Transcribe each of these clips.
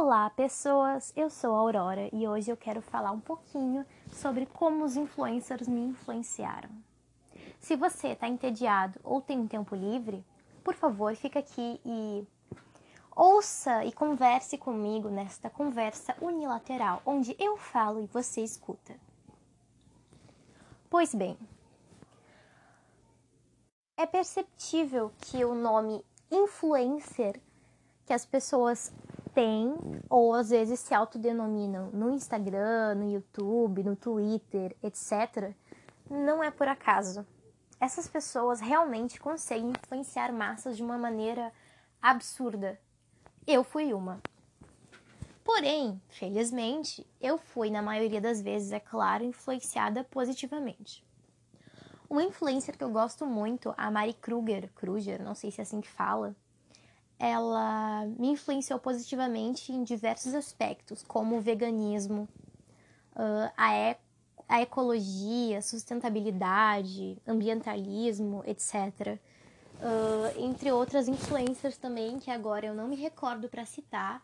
Olá, pessoas! Eu sou a Aurora e hoje eu quero falar um pouquinho sobre como os influencers me influenciaram. Se você está entediado ou tem um tempo livre, por favor, fica aqui e ouça e converse comigo nesta conversa unilateral, onde eu falo e você escuta. Pois bem, é perceptível que o nome influencer que as pessoas têm ou às vezes se autodenominam no Instagram, no YouTube, no Twitter, etc., não é por acaso. Essas pessoas realmente conseguem influenciar massas de uma maneira absurda. Eu fui uma. Porém, felizmente, eu fui, na maioria das vezes, é claro, influenciada positivamente. Uma influencer que eu gosto muito, a Mari Kruger, Kruger, não sei se é assim que fala, ela me influenciou positivamente em diversos aspectos, como o veganismo, uh, a, a ecologia, sustentabilidade, ambientalismo, etc. Uh, entre outras influências também, que agora eu não me recordo para citar,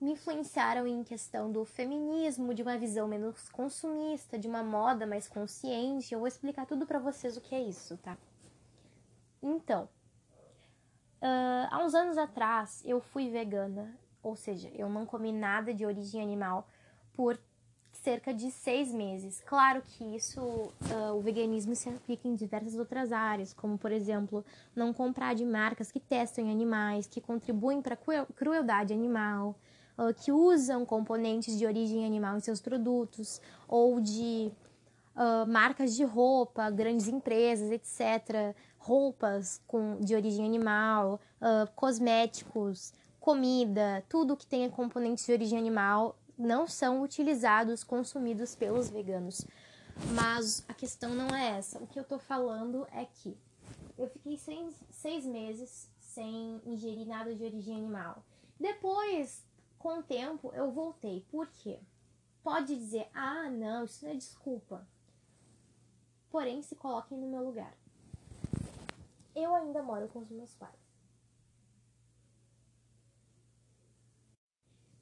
me influenciaram em questão do feminismo, de uma visão menos consumista, de uma moda mais consciente. Eu vou explicar tudo para vocês o que é isso, tá? Então, Uh, há uns anos atrás eu fui vegana, ou seja, eu não comi nada de origem animal por cerca de seis meses. Claro que isso, uh, o veganismo se aplica em diversas outras áreas, como por exemplo, não comprar de marcas que testam animais, que contribuem para crueldade animal, uh, que usam componentes de origem animal em seus produtos, ou de uh, marcas de roupa, grandes empresas, etc., roupas com, de origem animal, uh, cosméticos, comida, tudo que tenha componentes de origem animal não são utilizados, consumidos pelos veganos. Mas a questão não é essa. O que eu tô falando é que eu fiquei seis, meses sem ingerir nada de origem animal. Depois, com o tempo, eu voltei. Por quê? Pode dizer, ah, não, isso não é desculpa. Porém, se coloquem no meu lugar. Eu ainda moro com os meus pais.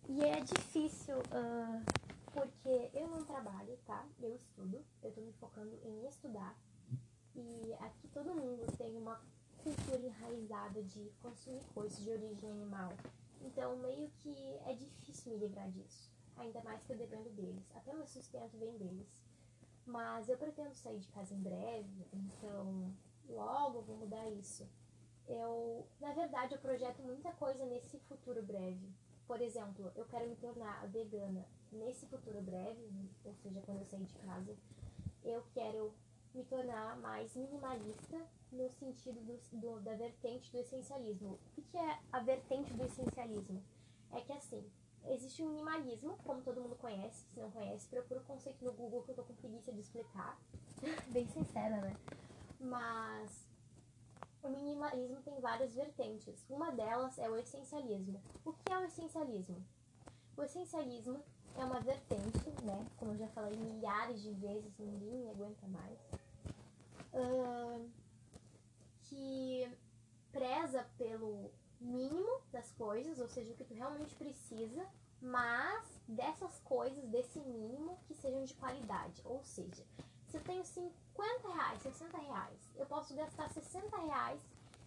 E é difícil uh, porque eu não trabalho, tá? Eu estudo, eu tô me focando em estudar. E aqui todo mundo tem uma cultura enraizada de consumir coisas de origem animal. Então, meio que é difícil me livrar disso. Ainda mais que eu dependo deles. Até meu sustento vem deles. Mas eu pretendo sair de casa em breve, então logo vou mudar isso. Eu, na verdade, eu projeto muita coisa nesse futuro breve. Por exemplo, eu quero me tornar vegana nesse futuro breve, ou seja, quando eu sair de casa. Eu quero me tornar mais minimalista no sentido do, do, da vertente do essencialismo. O que é a vertente do essencialismo? É que assim, Existe o minimalismo, como todo mundo conhece. Se não conhece, procura o conceito no Google que eu tô com preguiça de explicar. Bem sincera, né? Mas o minimalismo tem várias vertentes. Uma delas é o essencialismo. O que é o essencialismo? O essencialismo é uma vertente, né? Como eu já falei milhares de vezes, ninguém aguenta mais. Uh, que preza pelo mínimo das coisas, ou seja, o que tu realmente precisa, mas dessas coisas, desse mínimo, que sejam de qualidade. Ou seja, se eu tenho 50 reais, 60 reais, eu posso gastar 60 reais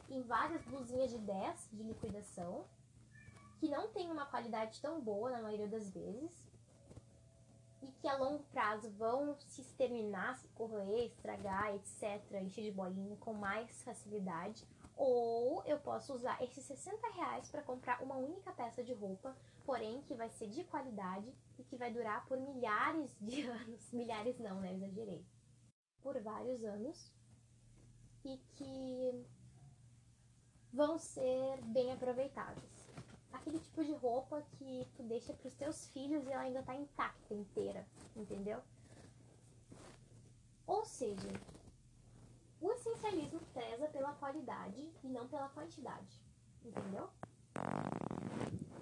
em várias blusinhas de 10 de liquidação, que não tem uma qualidade tão boa na maioria das vezes, e que a longo prazo vão se exterminar, se corroer, estragar, etc., encher de bolinha com mais facilidade ou eu posso usar esses 60 reais para comprar uma única peça de roupa, porém que vai ser de qualidade e que vai durar por milhares de anos. Milhares não, né? Exagerei. Por vários anos. E que vão ser bem aproveitáveis. Aquele tipo de roupa que tu deixa para os teus filhos e ela ainda tá intacta inteira, entendeu? Ou seja, o essencialismo preza pela qualidade e não pela quantidade, entendeu?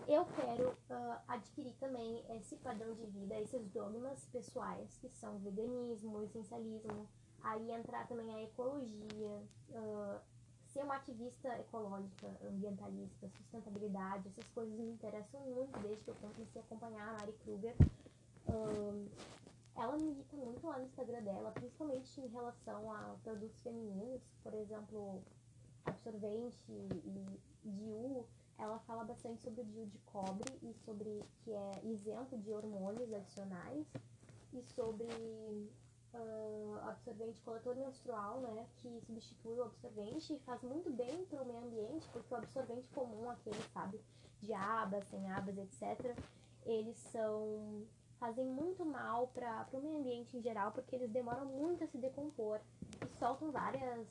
Eu quero uh, adquirir também esse padrão de vida, esses dogmas pessoais, que são veganismo, essencialismo, aí entrar também a ecologia, uh, ser uma ativista ecológica, ambientalista, sustentabilidade, essas coisas me interessam muito desde que eu comecei a acompanhar a Mari Kruger. Um, ela me irrita muito lá no Instagram dela, principalmente em relação a produtos femininos, por exemplo, absorvente e DIU. Ela fala bastante sobre o DIU de cobre e sobre que é isento de hormônios adicionais e sobre uh, absorvente coletor menstrual, né, que substitui o absorvente e faz muito bem para o meio ambiente, porque o absorvente comum, aquele, sabe, de abas, sem abas, etc., eles são fazem muito mal para o meio ambiente em geral, porque eles demoram muito a se decompor e soltam várias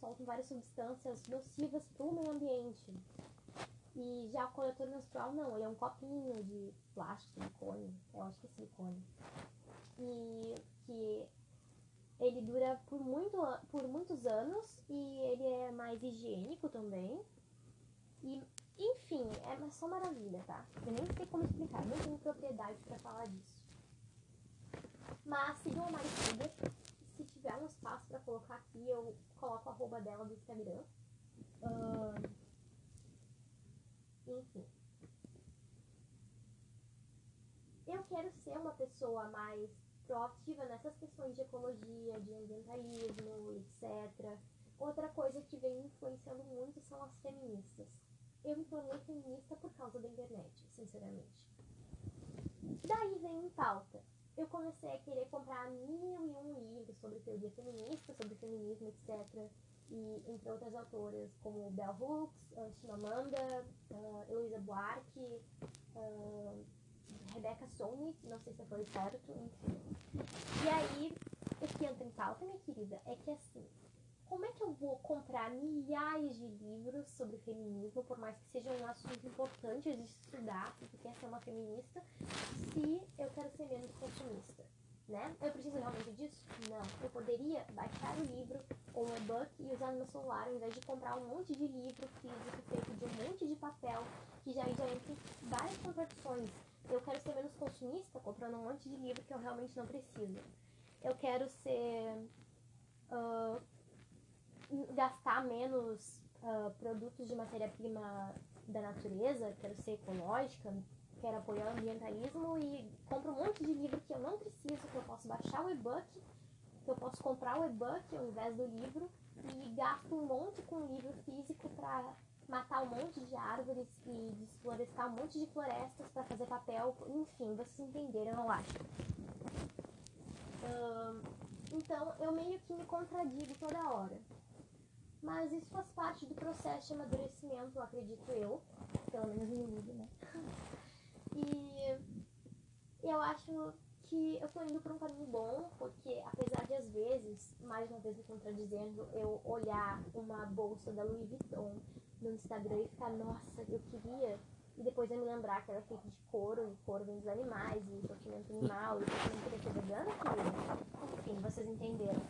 soltam várias substâncias nocivas para o meio ambiente. E já o coletor menstrual não, ele é um copinho de plástico, silicone, eu acho que é silicone. E que ele dura por, muito, por muitos anos e ele é mais higiênico também. E, enfim, é só maravilha, tá? Eu nem sei como explicar, não tenho propriedade para falar disso. Mas sigam a Maricida. Se tiver um espaço para colocar aqui, eu coloco a arroba dela do Instagram. Uh, enfim. Eu quero ser uma pessoa mais proativa nessas questões de ecologia, de ambientalismo, etc. Outra coisa que vem influenciando muito são as feministas. Eu me tornei feminista por causa da internet, sinceramente. Daí vem em pauta. Eu comecei a querer comprar mil e um livros sobre teoria feminista, sobre feminismo, etc. E entre outras autoras como Bell Hooks, Chimamanda, uh, Heloísa Buarque, uh, Rebecca não sei se foi certo, enfim. E aí, o que entra em pauta, minha querida, é que assim, como é que eu vou comprar milhares de livros sobre feminismo, por mais que seja um assunto importante de estudar, tu quer ser uma feminista, se eu quero ser menos consumista? Né? Eu preciso realmente disso? Não. Eu poderia baixar o livro ou um e-book e usar no meu celular, ao invés de comprar um monte de livro físico feito de um monte de papel, que já, já entra várias contradições eu quero ser menos consumista, comprando um monte de livro que eu realmente não preciso. Eu quero ser. Uh, gastar menos uh, produtos de matéria-prima da natureza, quero ser ecológica, quero apoiar o ambientalismo e compro um monte de livro que eu não preciso, que eu posso baixar o e-book, que eu posso comprar o e-book ao invés do livro e gasto um monte com livro físico para matar um monte de árvores e desflorestar um monte de florestas para fazer papel. Enfim, vocês entenderam, eu acho. Uh, então, eu meio que me contradigo toda hora. Mas isso faz parte do processo de amadurecimento, acredito eu. Pelo menos no livro, né? E eu acho que eu tô indo por um caminho bom, porque apesar de às vezes, mais uma vez me contradizendo, eu olhar uma bolsa da Louis Vuitton no Instagram e ficar, nossa, eu queria. E depois eu me lembrar que era feito de couro, e couro vem dos animais, e sofrimento animal, e ser vegana, querida. Enfim, vocês entenderam.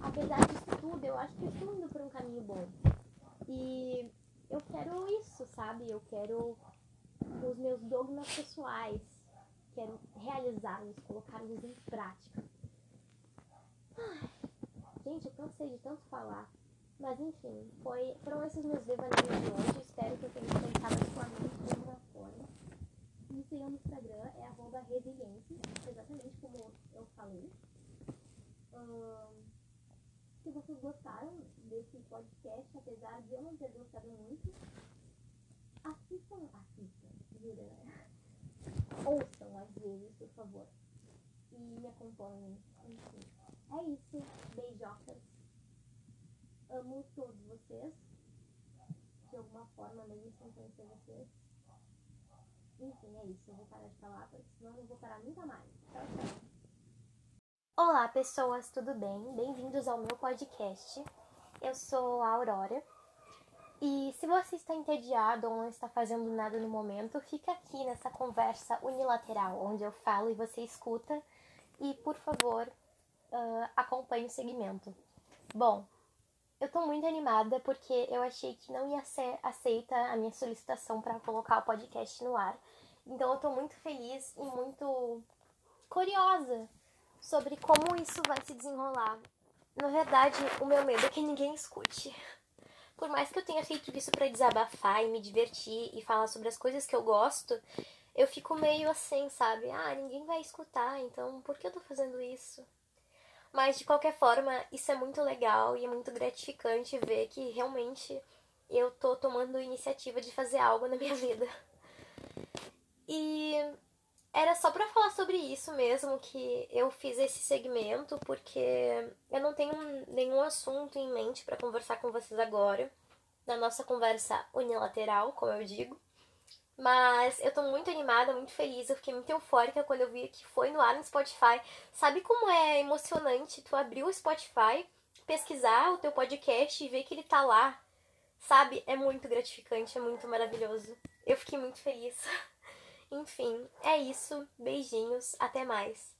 Apesar disso tudo, eu acho que eu estou indo por um caminho bom. E eu quero isso, sabe? Eu quero os meus dogmas pessoais. Quero realizá-los, colocá-los em prática. Ai, gente, eu cansei de tanto falar. Mas enfim, foi, foram esses meus devaneios de hoje. Espero que eu tenha pensado a sua mente de alguma forma. Me sigam no Instagram, é arroba resiliência, exatamente como eu falei. se vocês gostaram desse podcast, apesar de eu não ter gostado muito, assistam, assistam, jura, né? Ouçam às vezes, por favor. E me acompanhem. Enfim. É isso. Beijocas. Amo todos vocês. De alguma forma, mesmo sem conhecer vocês. Enfim, é isso. Eu vou parar de falar, porque senão eu não vou parar nunca mais. Tchau, tchau. Olá, pessoas, tudo bem? Bem-vindos ao meu podcast. Eu sou a Aurora. E se você está entediado ou não está fazendo nada no momento, fica aqui nessa conversa unilateral, onde eu falo e você escuta. E, por favor, uh, acompanhe o segmento. Bom, eu tô muito animada porque eu achei que não ia ser aceita a minha solicitação para colocar o podcast no ar. Então eu tô muito feliz e muito curiosa sobre como isso vai se desenrolar. Na verdade, o meu medo é que ninguém escute. Por mais que eu tenha feito isso para desabafar e me divertir e falar sobre as coisas que eu gosto, eu fico meio assim, sabe? Ah, ninguém vai escutar, então por que eu tô fazendo isso? Mas de qualquer forma, isso é muito legal e é muito gratificante ver que realmente eu tô tomando iniciativa de fazer algo na minha vida. E era só para falar sobre isso mesmo que eu fiz esse segmento, porque eu não tenho nenhum assunto em mente para conversar com vocês agora, na nossa conversa unilateral, como eu digo. Mas eu tô muito animada, muito feliz. Eu fiquei muito eufórica quando eu vi que foi no ar no Spotify. Sabe como é emocionante tu abrir o Spotify, pesquisar o teu podcast e ver que ele tá lá? Sabe? É muito gratificante, é muito maravilhoso. Eu fiquei muito feliz. Enfim, é isso. Beijinhos, até mais.